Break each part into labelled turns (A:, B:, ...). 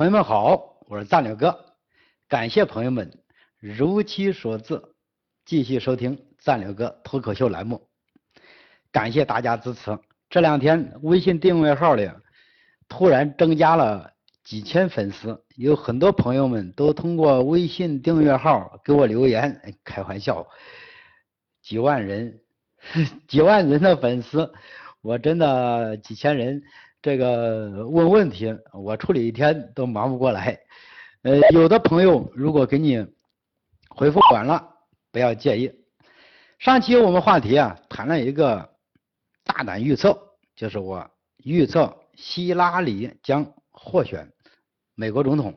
A: 朋友们好，我是战略哥，感谢朋友们如期所至，继续收听战略哥脱口秀栏目，感谢大家支持。这两天微信订阅号里突然增加了几千粉丝，有很多朋友们都通过微信订阅号给我留言，开玩笑，几万人，几万人的粉丝，我真的几千人。这个问问题，我处理一天都忙不过来。呃，有的朋友如果给你回复晚了，不要介意。上期我们话题啊，谈了一个大胆预测，就是我预测希拉里将获选美国总统。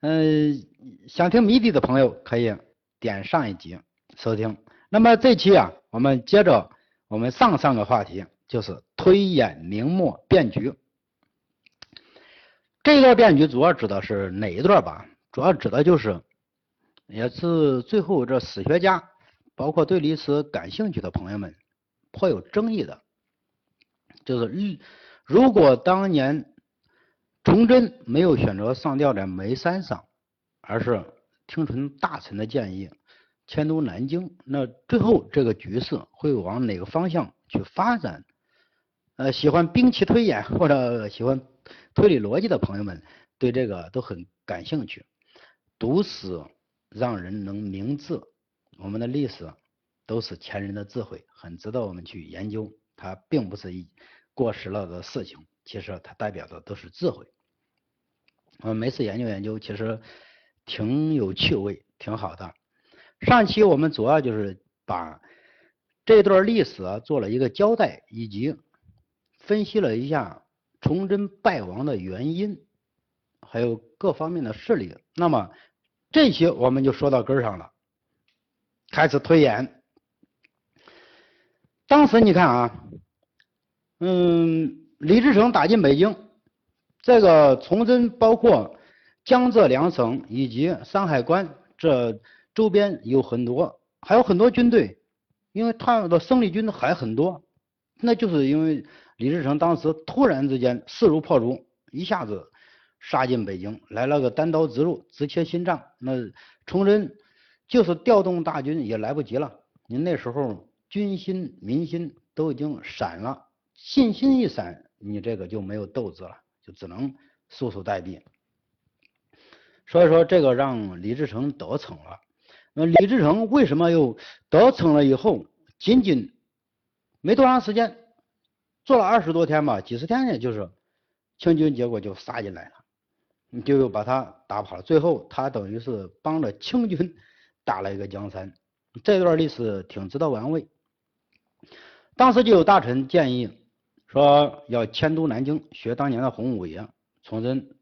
A: 嗯，想听谜底的朋友可以点上一集收听。那么这期啊，我们接着我们上上个话题。就是推演明末变局，这段变局主要指的是哪一段吧？主要指的就是，也是最后这史学家，包括对历史感兴趣的朋友们颇有争议的，就是如果当年崇祯没有选择上吊在煤山上，而是听从大臣的建议迁都南京，那最后这个局势会往哪个方向去发展？呃，喜欢兵棋推演或者喜欢推理逻辑的朋友们，对这个都很感兴趣。读史让人能明智，我们的历史都是前人的智慧，很值得我们去研究。它并不是一过时了的事情，其实它代表的都是智慧。我们没事研究研究，其实挺有趣味，挺好的。上期我们主要就是把这段历史做了一个交代，以及。分析了一下崇祯败亡的原因，还有各方面的势力。那么这些我们就说到根上了，开始推演。当时你看啊，嗯，李自成打进北京，这个崇祯包括江浙两省以及山海关这周边有很多，还有很多军队，因为他的生力军还很多，那就是因为。李自成当时突然之间势如破竹，一下子杀进北京，来了个单刀直入，直切心脏。那崇祯就是调动大军也来不及了。您那时候军心民心都已经散了，信心一散，你这个就没有斗志了，就只能束手待毙。所以说这个让李自成得逞了。那李自成为什么又得逞了？以后仅仅没多长时间。做了二十多天吧，几十天呢，就是清军，结果就杀进来了，你就又把他打跑了。最后他等于是帮着清军 打了一个江山，这段历史挺值得玩味。当时就有大臣建议说要迁都南京，学当年的洪武爷。崇祯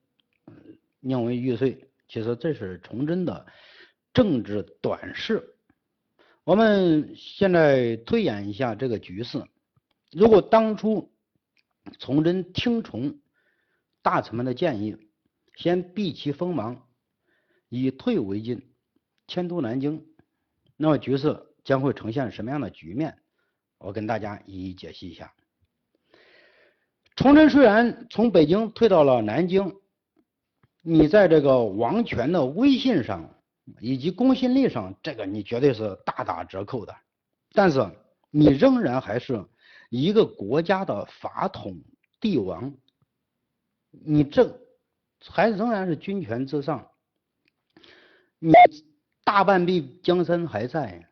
A: 宁为玉碎，其实这是崇祯的政治短视。我们现在推演一下这个局势。如果当初崇祯听从大臣们的建议，先避其锋芒，以退为进，迁都南京，那么局势将会呈现什么样的局面？我跟大家一一解析一下。崇祯虽然从北京退到了南京，你在这个王权的威信上以及公信力上，这个你绝对是大打折扣的，但是你仍然还是。一个国家的法统帝王，你这还仍然是军权至上，你大半壁江山还在，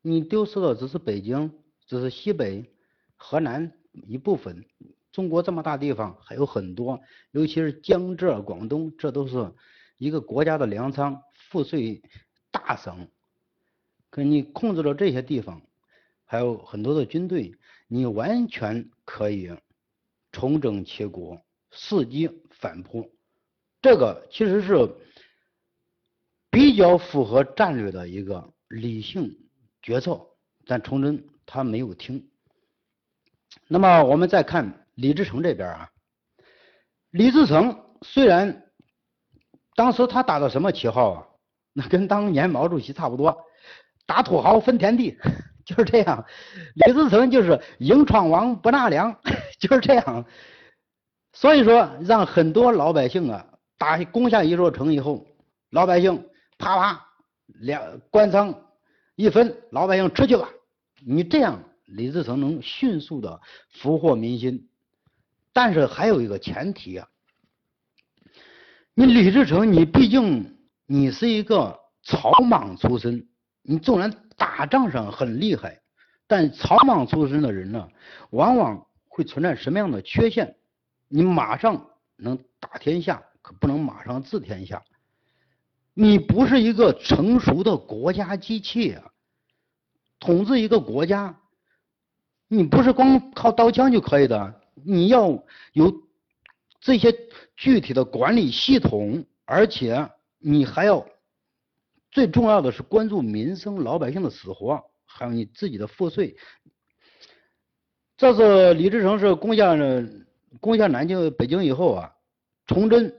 A: 你丢失的只是北京，只是西北、河南一部分。中国这么大地方还有很多，尤其是江浙、广东，这都是一个国家的粮仓、赋税大省。可你控制了这些地方，还有很多的军队。你完全可以重整旗鼓，伺机反扑，这个其实是比较符合战略的一个理性决策，但崇祯他没有听。那么我们再看李自成这边啊，李自成虽然当时他打的什么旗号啊？那跟当年毛主席差不多，打土豪分田地。就是这样，李自成就是迎闯王不纳粮，就是这样。所以说，让很多老百姓啊打攻下一座城以后，老百姓啪啪两官仓一分，老百姓出去吧。你这样，李自成能迅速的俘获民心。但是还有一个前提啊，你李自成，你毕竟你是一个草莽出身，你纵然打仗上很厉害，但草莽出身的人呢，往往会存在什么样的缺陷？你马上能打天下，可不能马上治天下。你不是一个成熟的国家机器啊！统治一个国家，你不是光靠刀枪就可以的，你要有这些具体的管理系统，而且你还要最重要的是关注民生、老百姓的死活，还有你自己的赋税。这是李自成是攻下。攻下南京、北京以后啊，崇祯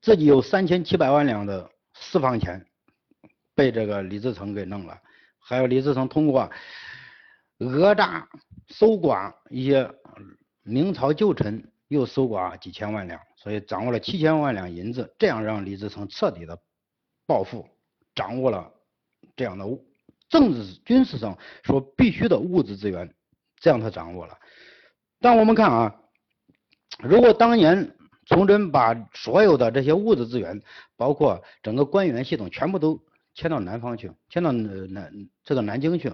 A: 自己有三千七百万两的私房钱，被这个李自成给弄了。还有李自成通过讹诈、搜刮一些明朝旧臣，又搜刮几千万两，所以掌握了七千万两银子。这样让李自成彻底的暴富，掌握了这样的物政治、军事上所必须的物质资源，这样他掌握了。但我们看啊，如果当年崇祯把所有的这些物质资源，包括整个官员系统，全部都迁到南方去，迁到南这个南京去，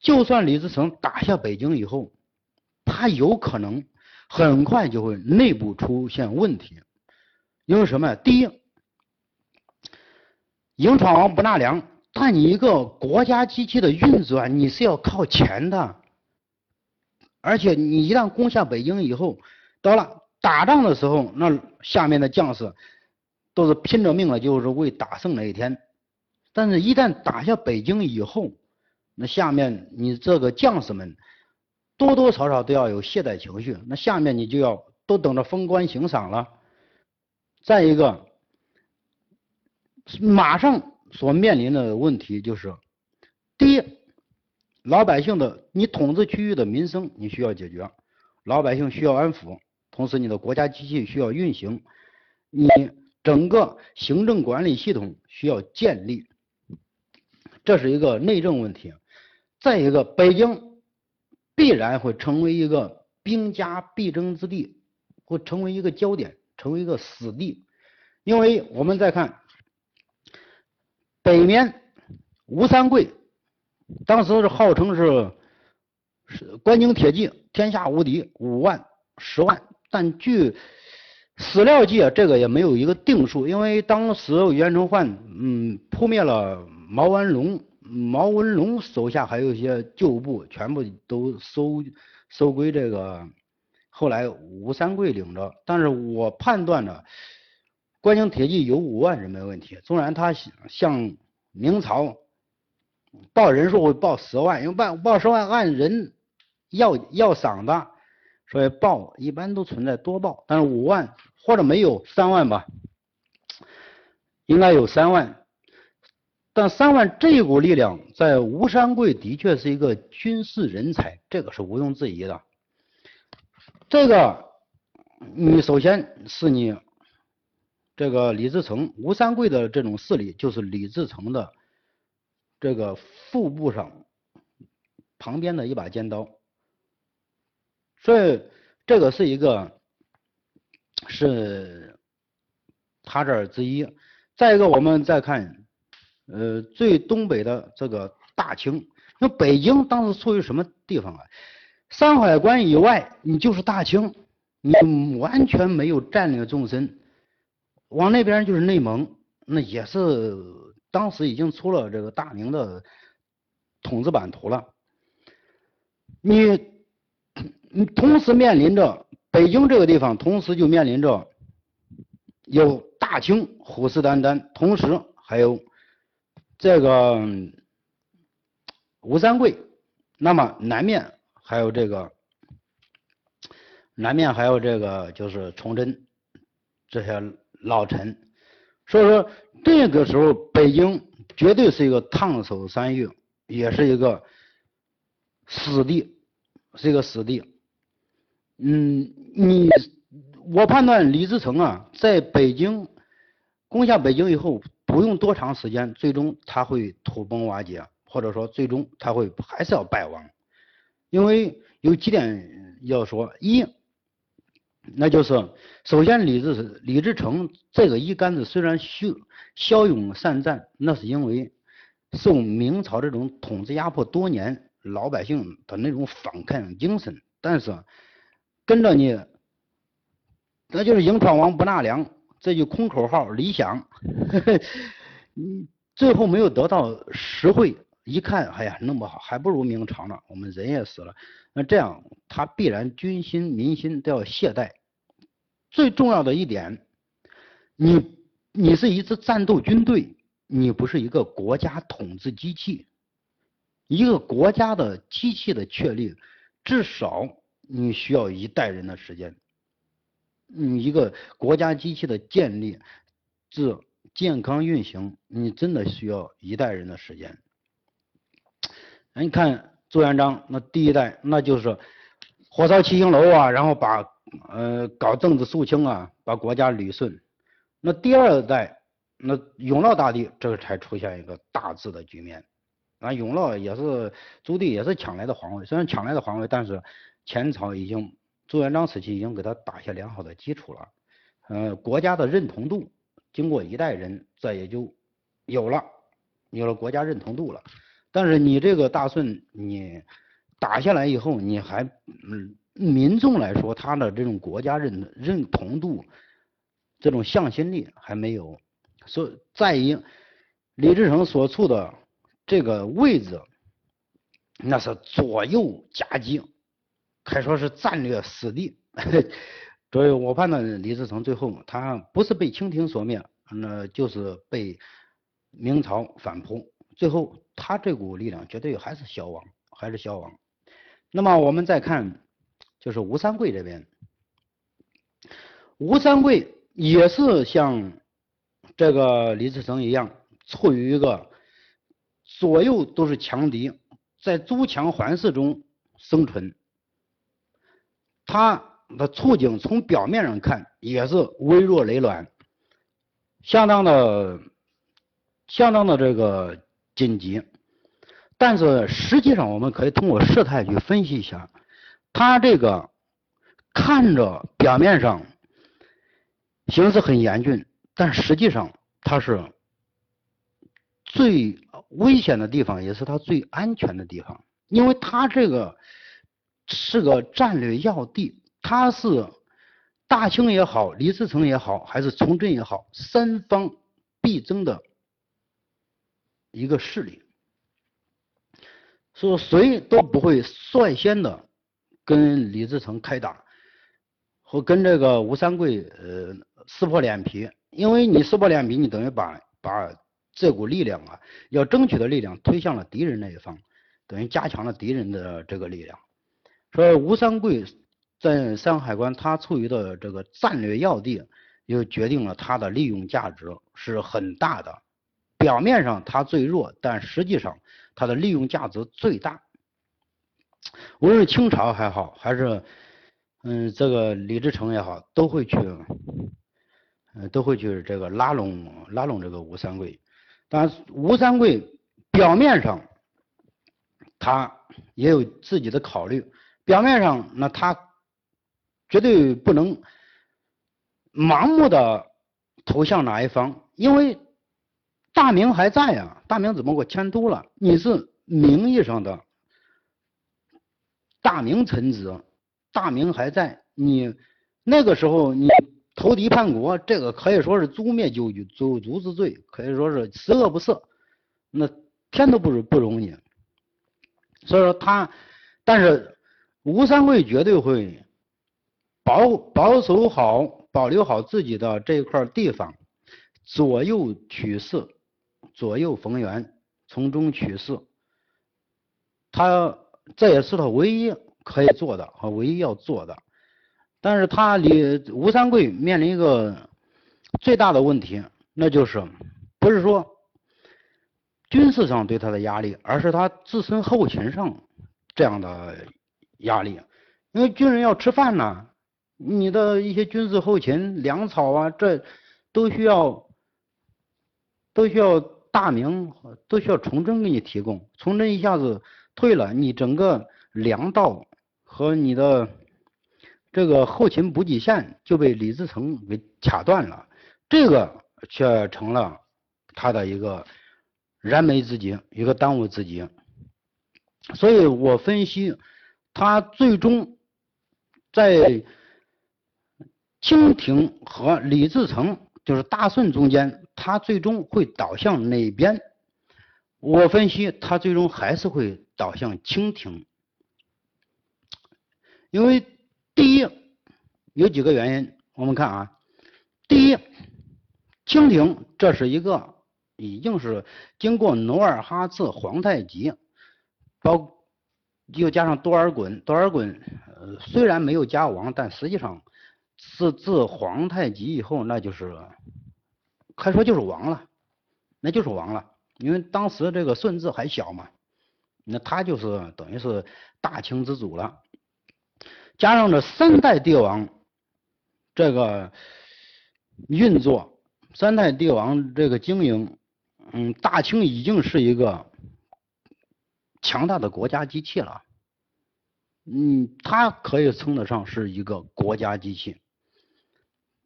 A: 就算李自成打下北京以后，他有可能很快就会内部出现问题，因为什么？第一，营闯王不纳粮，但你一个国家机器的运转，你是要靠钱的。而且你一旦攻下北京以后，到了打仗的时候，那下面的将士都是拼着命了，就是为打胜那一天。但是，一旦打下北京以后，那下面你这个将士们多多少少都要有懈怠情绪，那下面你就要都等着封官行赏了。再一个，马上所面临的问题就是，第一。老百姓的，你统治区域的民生你需要解决，老百姓需要安抚，同时你的国家机器需要运行，你整个行政管理系统需要建立，这是一个内政问题。再一个，北京必然会成为一个兵家必争之地，会成为一个焦点，成为一个死地，因为我们再看北面吴三桂。当时是号称是是关宁铁骑天下无敌五万十万，但据史料记啊，这个也没有一个定数，因为当时袁崇焕嗯扑灭了毛文龙，毛文龙手下还有一些旧部，全部都收收归这个后来吴三桂领着，但是我判断呢，关宁铁骑有五万人没问题，纵然他向明朝。报人数会报十万，因为报报十万按人要要赏的，所以报一般都存在多报，但是五万或者没有三万吧，应该有三万。但三万这一股力量，在吴三桂的确是一个军事人才，这个是毋庸置疑的。这个你首先是你这个李自成，吴三桂的这种势力就是李自成的。这个腹部上旁边的一把尖刀，所以这个是一个是他这儿之一。再一个，我们再看，呃，最东北的这个大清，那北京当时处于什么地方啊？山海关以外，你就是大清，你完全没有战略纵深。往那边就是内蒙，那也是。当时已经出了这个大明的统治版图了，你你同时面临着北京这个地方，同时就面临着有大清虎视眈眈，同时还有这个吴三桂，那么南面还有这个南面还有这个就是崇祯这些老臣。所以说，这个时候北京绝对是一个烫手山芋，也是一个死地，是一个死地。嗯，你我判断李自成啊，在北京攻下北京以后，不用多长时间，最终他会土崩瓦解，或者说最终他会还是要败亡，因为有几点要说，一，那就是首先李自李自成这个一杆子虽然骁骁勇善战，那是因为受明朝这种统治压迫多年，老百姓的那种反抗精神，但是跟着你。那就是营闯王不纳粮，这句空口号理想，你，最后没有得到实惠。一看，哎呀，弄不好还不如明朝呢。我们人也死了，那这样他必然军心民心都要懈怠。最重要的一点，你你是一支战斗军队，你不是一个国家统治机器。一个国家的机器的确立，至少你需要一代人的时间。嗯，一个国家机器的建立至健康运行，你真的需要一代人的时间。你看朱元璋那第一代，那就是火烧七星楼啊，然后把呃搞政治肃清啊，把国家捋顺。那第二代，那永乐大帝这个才出现一个大治的局面。啊，永乐也是朱棣也是抢来的皇位，虽然抢来的皇位，但是前朝已经。朱元璋时期已经给他打下良好的基础了，呃，国家的认同度经过一代人，这也就有了，有了国家认同度了。但是你这个大顺，你打下来以后，你还嗯，民众来说，他的这种国家认认同度，这种向心力还没有。所以在于李自成所处的这个位置，那是左右夹击。可以说是战略死地，所以我判断李自成最后他不是被清廷所灭，那就是被明朝反扑，最后他这股力量绝对还是消亡，还是消亡。那么我们再看，就是吴三桂这边，吴三桂也是像这个李自成一样，处于一个左右都是强敌，在诸强环视中生存。他的处境从表面上看也是微弱雷卵，相当的、相当的这个紧急，但是实际上我们可以通过事态去分析一下，他这个看着表面上形势很严峻，但实际上他是最危险的地方，也是他最安全的地方，因为他这个。是个战略要地，他是大清也好，李自成也好，还是崇祯也好，三方必争的一个势力，说谁都不会率先的跟李自成开打，和跟这个吴三桂呃撕破脸皮，因为你撕破脸皮，你等于把把这股力量啊，要争取的力量推向了敌人那一方，等于加强了敌人的这个力量。说吴三桂在山海关，他处于的这个战略要地，又决定了他的利用价值是很大的。表面上他最弱，但实际上他的利用价值最大。无论是清朝还好，还是嗯这个李自成也好，都会去，嗯都会去这个拉拢拉拢这个吴三桂。但吴三桂表面上他也有自己的考虑。表面上，那他绝对不能盲目的投向哪一方，因为大明还在啊，大明只不过迁都了，你是名义上的大明臣子，大明还在，你那个时候你投敌叛国，这个可以说是诛灭九九族之罪，可以说是十恶不赦，那天都不不容你，所以说他，但是。吴三桂绝对会保保守好、保留好自己的这一块地方，左右取势，左右逢源，从中取势。他这也是他唯一可以做的和唯一要做的。但是他李吴三桂面临一个最大的问题，那就是不是说军事上对他的压力，而是他自身后勤上这样的。压力，因为军人要吃饭呢，你的一些军事后勤、粮草啊，这都需要都需要大明都需要崇祯给你提供。崇祯一下子退了，你整个粮道和你的这个后勤补给线就被李自成给卡断了，这个却成了他的一个燃眉之急，一个当务之急。所以我分析，他最终在清廷和李自成，就是大顺中间，他最终会倒向哪边？我分析，他最终还是会倒向清廷，因为第一有几个原因，我们看啊，第一，清廷这是一个已经是经过努尔哈赤、皇太极。包又加上多尔衮，多尔衮呃虽然没有加王，但实际上是自皇太极以后，那就是可以说就是王了，那就是王了。因为当时这个顺治还小嘛，那他就是等于是大清之主了。加上这三代帝王这个运作，三代帝王这个经营，嗯，大清已经是一个。强大的国家机器了，嗯，它可以称得上是一个国家机器。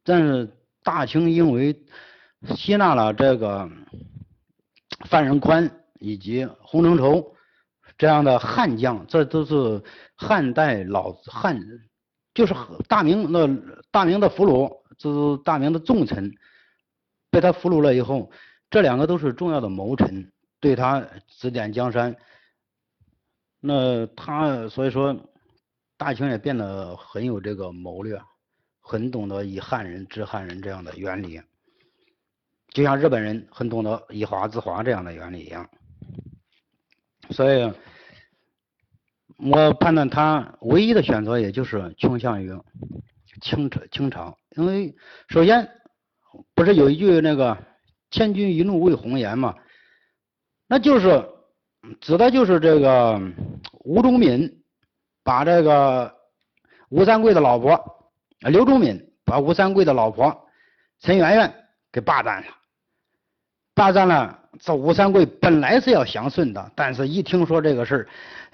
A: 但是大清因为吸纳了这个范仁宽以及洪承畴这样的汉将，这都是汉代老汉，就是大明的大明的俘虏，这是大明的重臣，被他俘虏了以后，这两个都是重要的谋臣，对他指点江山。那他所以说，大清也变得很有这个谋略，很懂得以汉人治汉人这样的原理，就像日本人很懂得以华制华这样的原理一样。所以，我判断他唯一的选择也就是倾向于清朝清朝，因为首先不是有一句那个“千军一怒为红颜”嘛，那就是。指的就是这个吴忠敏把这个吴三桂的老婆刘忠敏把吴三桂的老婆陈圆圆给霸占了，霸占了。这吴三桂本来是要降顺的，但是一听说这个事儿，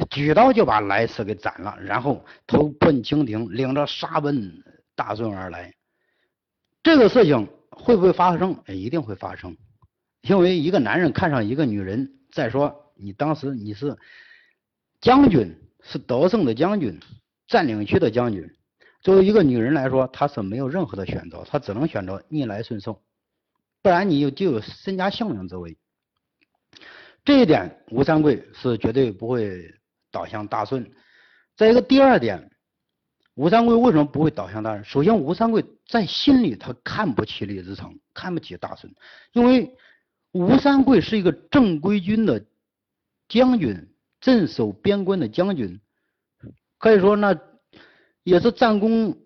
A: 举刀就把来迟给斩了，然后投奔清廷，领着沙奔大顺而来。这个事情会不会发生？一定会发生，因为一个男人看上一个女人，再说。你当时你是将军，是得胜的将军，占领区的将军。作为一个女人来说，她是没有任何的选择，她只能选择逆来顺受，不然你有就有身家性命之危。这一点，吴三桂是绝对不会倒向大顺。再一个，第二点，吴三桂为什么不会倒向大顺？首先，吴三桂在心里他看不起李自成，看不起大顺，因为吴三桂是一个正规军的。将军镇守边关的将军，可以说那也是战功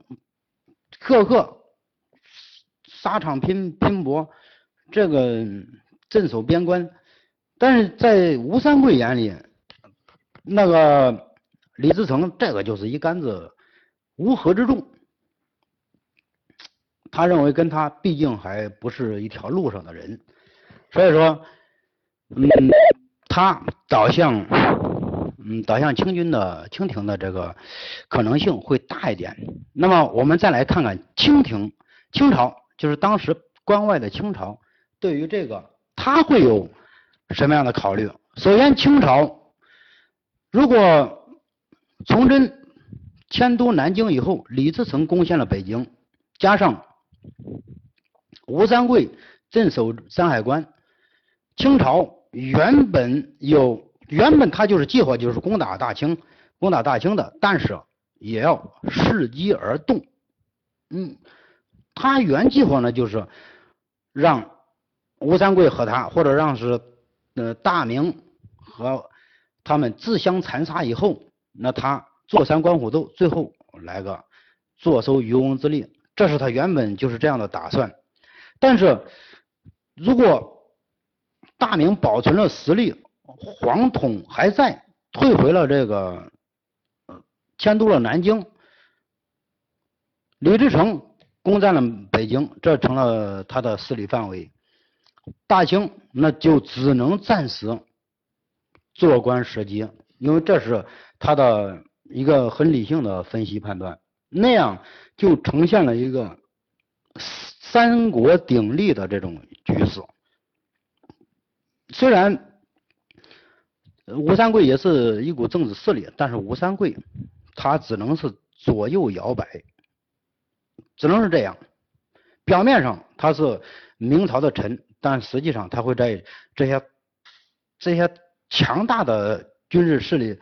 A: 赫赫，沙场拼拼搏，这个镇守边关。但是在吴三桂眼里，那个李自成这个就是一竿子乌合之众，他认为跟他毕竟还不是一条路上的人，所以说，嗯。他倒向，嗯，倒向清军的清廷的这个可能性会大一点。那么我们再来看看清廷、清朝，就是当时关外的清朝，对于这个他会有什么样的考虑？首先，清朝如果崇祯迁都南京以后，李自成攻陷了北京，加上吴三桂镇守山海关，清朝。原本有，原本他就是计划就是攻打大清，攻打大清的，但是也要伺机而动。嗯，他原计划呢就是让吴三桂和他，或者让是呃大明和他们自相残杀以后，那他坐山观虎斗，最后来个坐收渔翁之利，这是他原本就是这样的打算。但是如果大明保存了实力，皇统还在，退回了这个，呃迁都了南京。李自成攻占了北京，这成了他的势力范围。大清那就只能暂时坐观时机，因为这是他的一个很理性的分析判断。那样就呈现了一个三国鼎立的这种局势。虽然吴三桂也是一股政治势力，但是吴三桂他只能是左右摇摆，只能是这样。表面上他是明朝的臣，但实际上他会在这些这些强大的军事势力。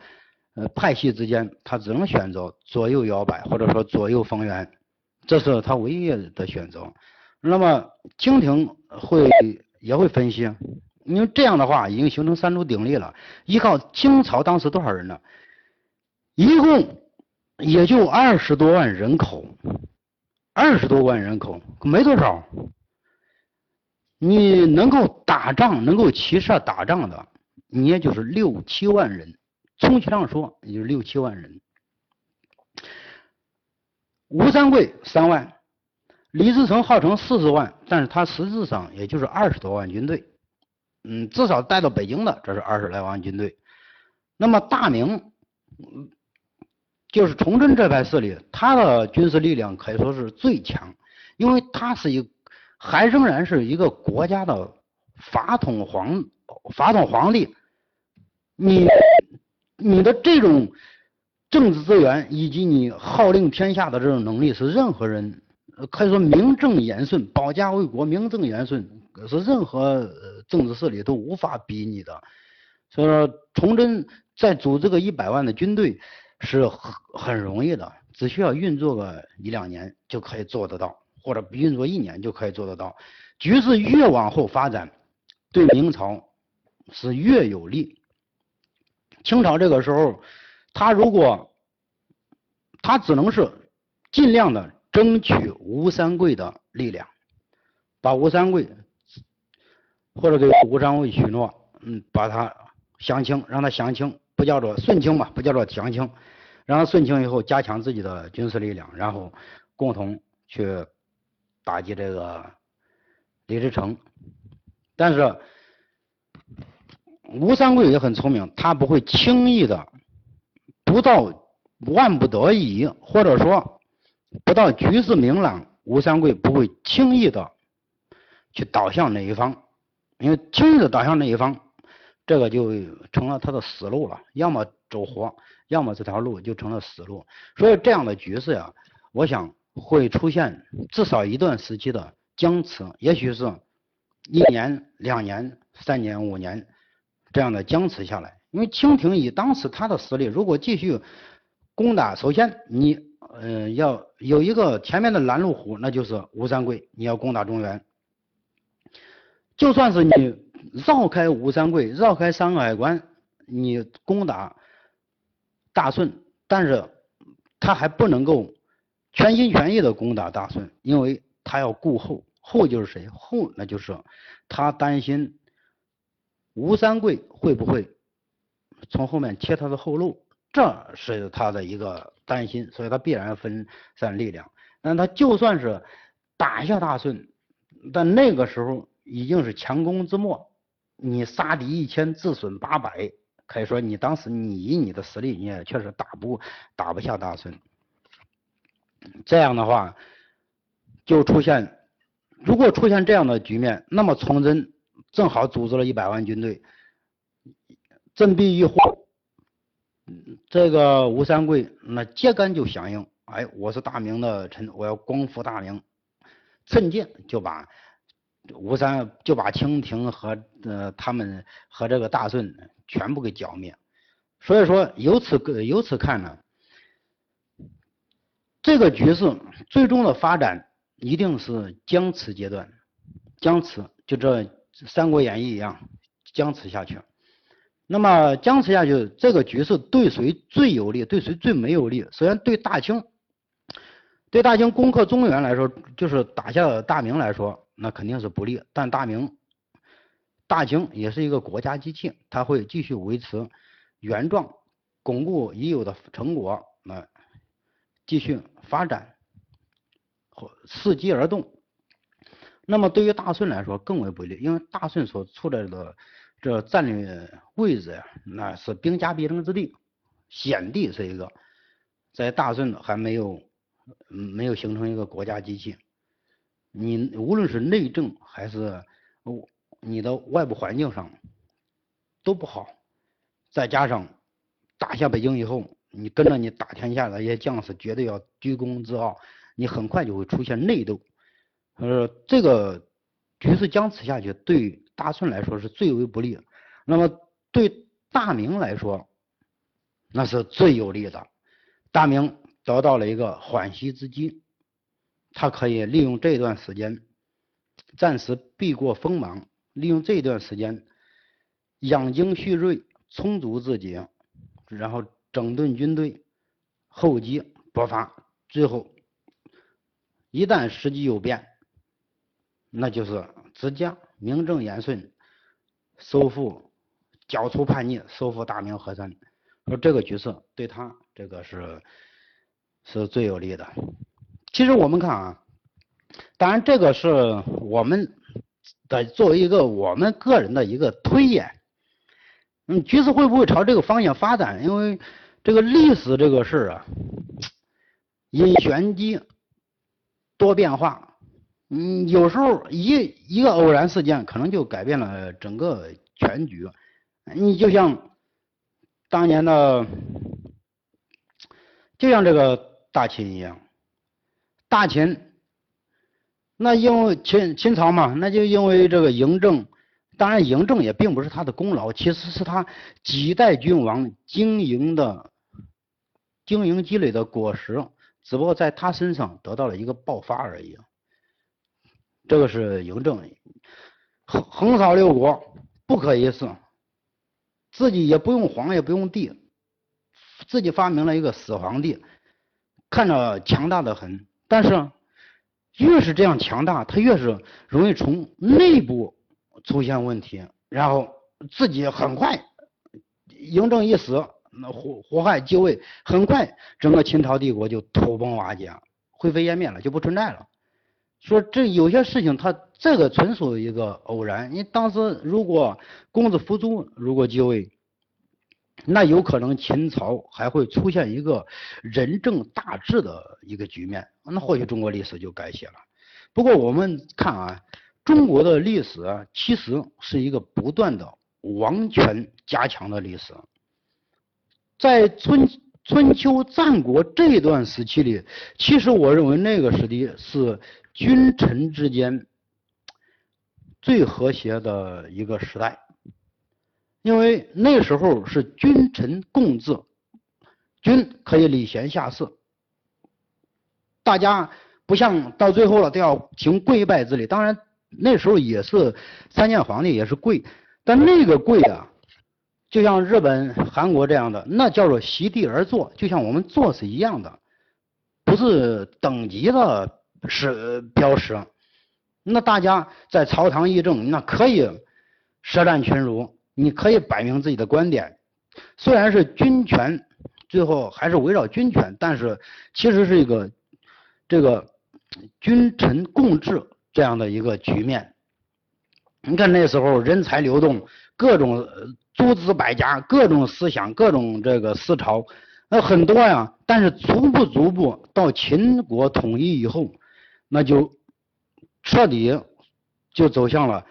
A: 呃，派系之间，他只能选择左右摇摆，或者说左右逢源，这是他唯一的选择。那么，清廷会也会分析，因为这样的话已经形成三足鼎立了。依靠清朝当时多少人呢？一共也就二十多万人口，二十多万人口没多少。你能够打仗，能够骑射打仗的，你也就是六七万人。充其量说，也就六七万人。吴三桂三万，李自成号称四十万，但是他实质上也就是二十多万军队。嗯，至少带到北京的，这是二十来万军队。那么大明，就是崇祯这派势力，他的军事力量可以说是最强，因为他是一还仍然是一个国家的法统皇法统皇帝，你。你的这种政治资源以及你号令天下的这种能力，是任何人可以说名正言顺，保家卫国，名正言顺，是任何政治势力都无法比拟的。所以说，崇祯在组这个一百万的军队是很很容易的，只需要运作个一两年就可以做得到，或者运作一年就可以做得到。局势越往后发展，对明朝是越有利。清朝这个时候，他如果他只能是尽量的争取吴三桂的力量，把吴三桂或者给吴三桂许诺，嗯，把他降清，让他降清，不叫做顺清吧，不叫做降清，让他顺清以后加强自己的军事力量，然后共同去打击这个李自成，但是。吴三桂也很聪明，他不会轻易的，不到万不得已，或者说不到局势明朗，吴三桂不会轻易的去倒向哪一方，因为轻易的倒向哪一方，这个就成了他的死路了，要么走活，要么这条路就成了死路。所以这样的局势呀，我想会出现至少一段时期的僵持，也许是一年、两年、三年、五年。这样的僵持下来，因为清廷以当时他的实力，如果继续攻打，首先你嗯要有一个前面的拦路虎，那就是吴三桂，你要攻打中原。就算是你绕开吴三桂，绕开山海关，你攻打大顺，但是他还不能够全心全意的攻打大顺，因为他要顾后，后就是谁？后那就是他担心。吴三桂会不会从后面切他的后路？这是他的一个担心，所以他必然分散力量。那他就算是打下大顺，但那个时候已经是强攻之末，你杀敌一千，自损八百，可以说你当时你以你的实力，你也确实打不打不下大顺。这样的话，就出现如果出现这样的局面，那么崇祯。正好组织了一百万军队，振臂一呼，这个吴三桂那揭竿就响应，哎，我是大明的臣，我要光复大明，趁剑就把吴三就把清廷和呃他们和这个大顺全部给剿灭。所以说由此由此看呢，这个局势最终的发展一定是僵持阶段，僵持就这。《三国演义》一样僵持下去，那么僵持下去，这个局势对谁最有利？对谁最没有利？首先对大清，对大清攻克中原来说，就是打下了大明来说，那肯定是不利。但大明、大清也是一个国家机器，它会继续维持原状，巩固已有的成果，那继续发展或，伺机而动。那么对于大顺来说更为不利，因为大顺所处的这战略位置呀，那是兵家必争之地，险地是一个，在大顺还没有没有形成一个国家机器，你无论是内政还是你的外部环境上都不好，再加上打下北京以后，你跟着你打天下的一些将士绝对要居功自傲，你很快就会出现内斗。呃，这个局势僵持下去，对大顺来说是最为不利。那么对大明来说，那是最有利的。大明得到了一个缓息之机，他可以利用这段时间暂时避过锋芒，利用这段时间养精蓄锐，充足自己，然后整顿军队，厚积薄发，最后一旦时机有变。那就是直接名正言顺收复、剿除叛逆、收复大明河山，说这个局势对他这个是是最有利的。其实我们看啊，当然这个是我们的作为一个我们个人的一个推演。嗯，局势会不会朝这个方向发展？因为这个历史这个事啊，因玄机多变化。嗯，有时候一一个偶然事件可能就改变了整个全局。你就像当年的，就像这个大秦一样，大秦那因为秦秦朝嘛，那就因为这个嬴政，当然嬴政也并不是他的功劳，其实是他几代君王经营的经营积累的果实，只不过在他身上得到了一个爆发而已。这个是嬴政，横扫六国，不可一世，自己也不用皇也不用帝，自己发明了一个死皇帝，看着强大的很，但是越是这样强大，他越是容易从内部出现问题，然后自己很快，嬴政一死，那祸祸害继位，很快整个秦朝帝国就土崩瓦解，灰飞烟灭了，就不存在了。说这有些事情，他这个纯属一个偶然。你当时如果公子扶苏如果继位，那有可能秦朝还会出现一个人政大治的一个局面，那或许中国历史就改写了。不过我们看啊，中国的历史其实是一个不断的王权加强的历史，在春春秋战国这段时期里，其实我认为那个时期是。君臣之间最和谐的一个时代，因为那时候是君臣共治，君可以礼贤下士，大家不像到最后了都要行跪拜之礼。当然那时候也是三建皇帝也是跪，但那个跪啊，就像日本、韩国这样的，那叫做席地而坐，就像我们坐是一样的，不是等级的。是标识，那大家在朝堂议政，那可以舌战群儒，你可以摆明自己的观点。虽然是军权，最后还是围绕军权，但是其实是一个这个君臣共治这样的一个局面。你看那时候人才流动，各种诸子百家，各种思想，各种这个思潮，那很多呀。但是逐步逐步到秦国统一以后。那就彻底就走向了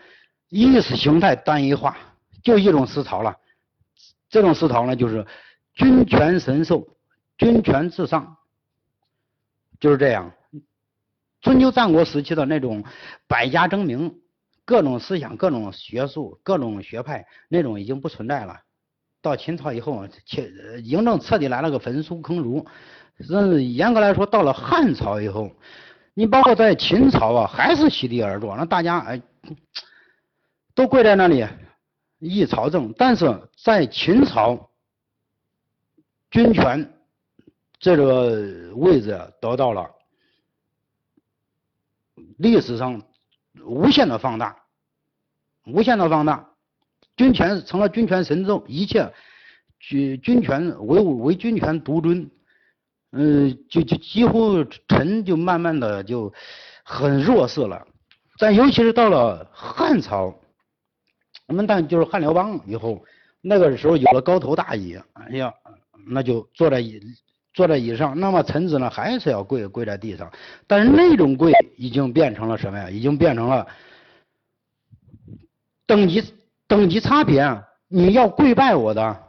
A: 意识形态单一化，就一种思潮了。这种思潮呢，就是君权神授，君权至上，就是这样。春秋战国时期的那种百家争鸣，各种思想、各种学术、各种学派，那种已经不存在了。到秦朝以后，秦嬴政彻底来了个焚书坑儒。嗯，严格来说，到了汉朝以后。你包括在秦朝啊，还是席地而坐，那大家哎，都跪在那里议朝政。但是在秦朝，军权这个位置得到了历史上无限的放大，无限的放大，军权成了军权神授，一切军军权唯唯军权独尊。嗯，就就几乎臣就慢慢的就很弱势了。但尤其是到了汉朝，我们但就是汉辽邦以后，那个时候有了高头大椅，哎呀，那就坐在椅坐在椅上，那么臣子呢还是要跪跪在地上，但是那种跪已经变成了什么呀？已经变成了等级等级差别，你要跪拜我的，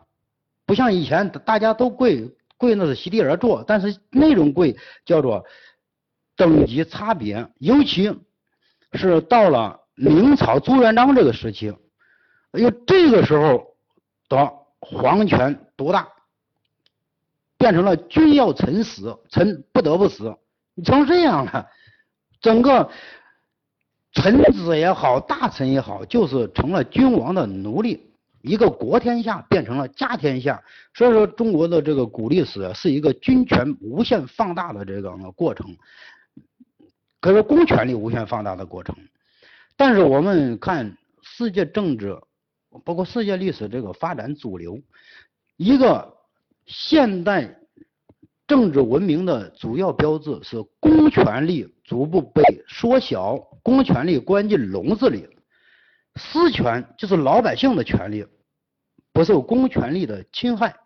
A: 不像以前大家都跪。跪那是席地而坐，但是那种跪叫做等级差别，尤其是到了明朝朱元璋这个时期，哎呦，这个时候的皇权独大，变成了君要臣死，臣不得不死，你成这样了，整个臣子也好，大臣也好，就是成了君王的奴隶。一个国天下变成了家天下，所以说中国的这个古历史是一个军权无限放大的这个过程，可是公权力无限放大的过程。但是我们看世界政治，包括世界历史这个发展主流，一个现代政治文明的主要标志是公权力逐步被缩小，公权力关进笼子里。私权就是老百姓的权利，不受公权力的侵害，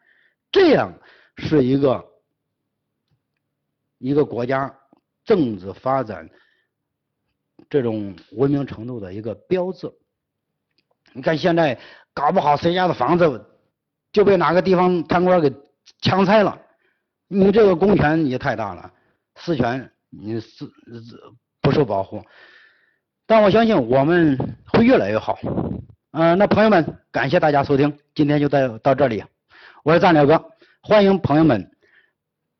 A: 这样是一个一个国家政治发展这种文明程度的一个标志。你看现在搞不好谁家的房子就被哪个地方贪官给强拆了，你这个公权也太大了，私权你是不受保护。但我相信我们会越来越好。嗯，那朋友们，感谢大家收听，今天就到到这里。我是战略哥，欢迎朋友们，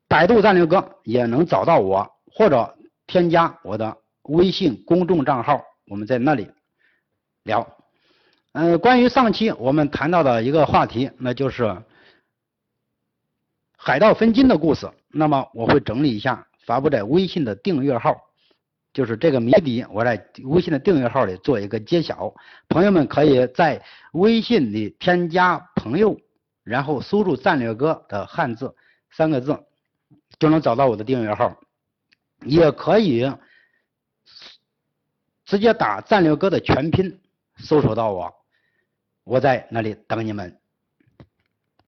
A: 百度战略哥也能找到我，或者添加我的微信公众账号，我们在那里聊。嗯，关于上期我们谈到的一个话题，那就是海盗分金的故事。那么我会整理一下，发布在微信的订阅号。就是这个谜底，我在微信的订阅号里做一个揭晓，朋友们可以在微信里添加朋友，然后输入“战略哥”的汉字三个字，就能找到我的订阅号，也可以直接打“战略哥”的全拼，搜索到我，我在那里等你们。